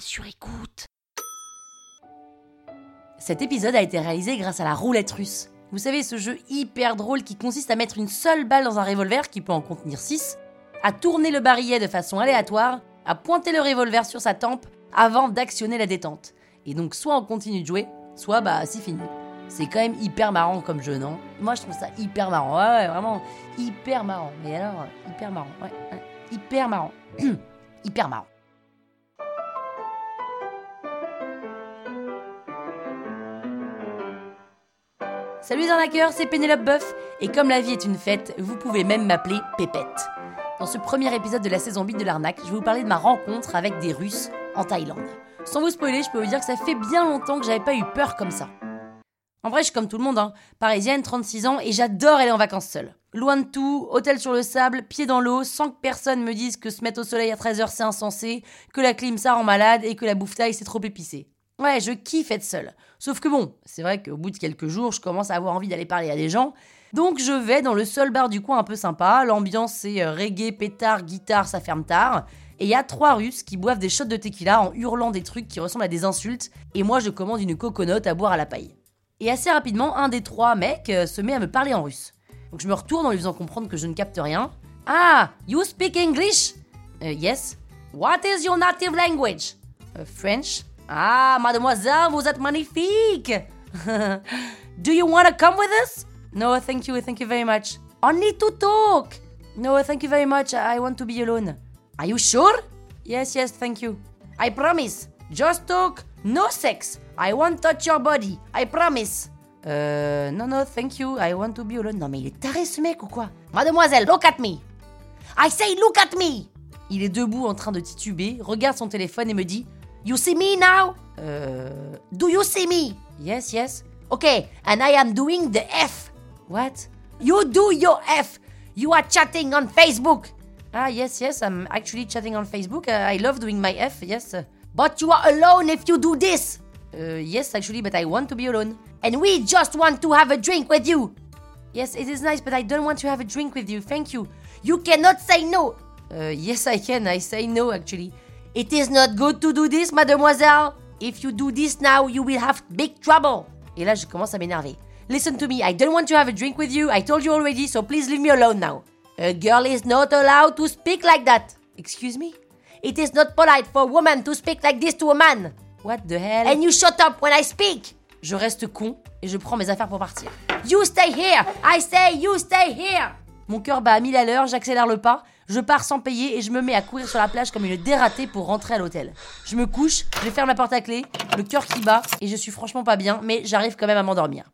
sur écoute. Cet épisode a été réalisé grâce à la roulette russe. Vous savez, ce jeu hyper drôle qui consiste à mettre une seule balle dans un revolver qui peut en contenir 6, à tourner le barillet de façon aléatoire, à pointer le revolver sur sa tempe avant d'actionner la détente. Et donc soit on continue de jouer, soit bah c'est fini. C'est quand même hyper marrant comme jeu, non? Moi je trouve ça hyper marrant. Ouais, vraiment hyper marrant. Mais alors, hyper marrant. Ouais. hyper marrant. hyper marrant. Salut les arnaqueurs, c'est Pénélope Boeuf, et comme la vie est une fête, vous pouvez même m'appeler Pépette. Dans ce premier épisode de la saison 8 de l'arnaque, je vais vous parler de ma rencontre avec des Russes en Thaïlande. Sans vous spoiler, je peux vous dire que ça fait bien longtemps que j'avais pas eu peur comme ça. En vrai, je suis comme tout le monde, hein. parisienne, 36 ans, et j'adore aller en vacances seule. Loin de tout, hôtel sur le sable, pied dans l'eau, sans que personne me dise que se mettre au soleil à 13h c'est insensé, que la clim ça rend malade et que la bouffe taille c'est trop épicé. Ouais, je kiffe être seule. Sauf que bon, c'est vrai qu'au bout de quelques jours, je commence à avoir envie d'aller parler à des gens. Donc je vais dans le seul bar du coin un peu sympa. L'ambiance c'est euh, reggae, pétard, guitare, ça ferme tard. Et il y a trois Russes qui boivent des shots de tequila en hurlant des trucs qui ressemblent à des insultes. Et moi je commande une coconote à boire à la paille. Et assez rapidement, un des trois mecs euh, se met à me parler en russe. Donc je me retourne en lui faisant comprendre que je ne capte rien. Ah, you speak English? Euh, yes. What is your native language? French. Ah, mademoiselle, vous êtes magnifique! Do you want to come with us? No, thank you, thank you very much. Only to talk! No, thank you very much, I want to be alone. Are you sure? Yes, yes, thank you. I promise. Just talk, no sex. I won't touch your body, I promise. Euh, non, non, thank you, I want to be alone. Non, mais il est taré mec ou quoi? Mademoiselle, look at me! I say look at me! Il est debout en train de tituber, regarde son téléphone et me dit You see me now? Uh, do you see me? Yes, yes. Okay, and I am doing the F. What? You do your F. You are chatting on Facebook. Ah, yes, yes, I'm actually chatting on Facebook. Uh, I love doing my F, yes. But you are alone if you do this. Uh, yes, actually, but I want to be alone. And we just want to have a drink with you. Yes, it is nice, but I don't want to have a drink with you. Thank you. You cannot say no. Uh, yes, I can. I say no, actually. It is not good to do this, mademoiselle. If you do this now, you will have big trouble. Et là, je commence à m'énerver. Listen to me, I don't want to have a drink with you. I told you already, so please leave me alone now. A girl is not allowed to speak like that. Excuse me? It is not polite for a woman to speak like this to a man. What the hell? And you shut up when I speak. Je reste con et je prends mes affaires pour partir. You stay here. I say you stay here. Mon cœur bat à mille à l'heure, j'accélère le pas, je pars sans payer et je me mets à courir sur la plage comme une dératée pour rentrer à l'hôtel. Je me couche, je ferme la porte à clé, le cœur qui bat et je suis franchement pas bien, mais j'arrive quand même à m'endormir.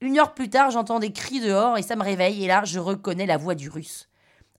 Une heure plus tard, j'entends des cris dehors et ça me réveille et là, je reconnais la voix du russe.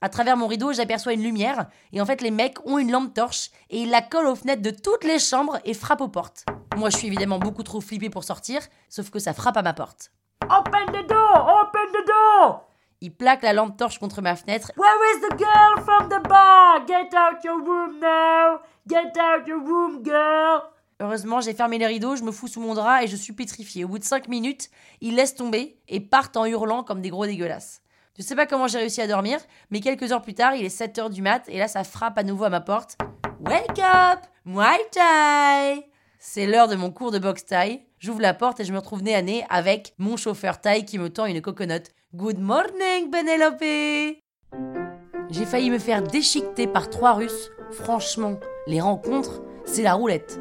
À travers mon rideau, j'aperçois une lumière et en fait, les mecs ont une lampe torche et ils la collent aux fenêtres de toutes les chambres et frappent aux portes. Moi, je suis évidemment beaucoup trop flippé pour sortir, sauf que ça frappe à ma porte. Open the door! Open the door! Il plaque la lampe torche contre ma fenêtre. Where is the girl from the bar? Get out your room now! Get out your room, girl! Heureusement, j'ai fermé les rideaux, je me fous sous mon drap et je suis pétrifié. Au bout de 5 minutes, ils laissent tomber et partent en hurlant comme des gros dégueulasses. Je sais pas comment j'ai réussi à dormir, mais quelques heures plus tard, il est 7 heures du mat et là ça frappe à nouveau à ma porte. Wake up! Muay Thai! C'est l'heure de mon cours de boxe Thai. J'ouvre la porte et je me retrouve nez à nez avec mon chauffeur Thai qui me tend une coconote. Good morning, Penelope! J'ai failli me faire déchiqueter par trois Russes. Franchement, les rencontres, c'est la roulette.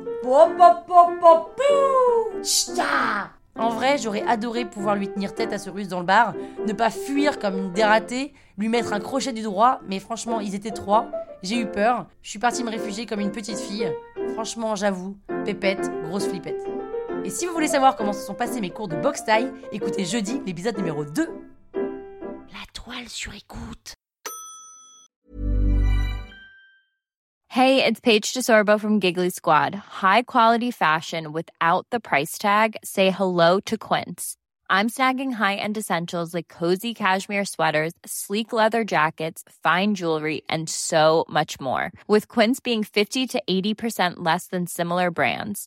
En vrai, j'aurais adoré pouvoir lui tenir tête à ce russe dans le bar, ne pas fuir comme une dératée, lui mettre un crochet du droit, mais franchement, ils étaient trois. J'ai eu peur, je suis partie me réfugier comme une petite fille. Franchement, j'avoue, pépette, grosse flippette. Et si vous voulez savoir comment se sont passés mes cours de boxe taille, écoutez jeudi l'épisode numéro 2. La toile sur écoute. Hey, it's Paige DeSorbo from Giggly Squad. High quality fashion without the price tag. Say hello to Quince. I'm snagging high-end essentials like cozy cashmere sweaters, sleek leather jackets, fine jewelry, and so much more. With Quince being 50 to 80% less than similar brands.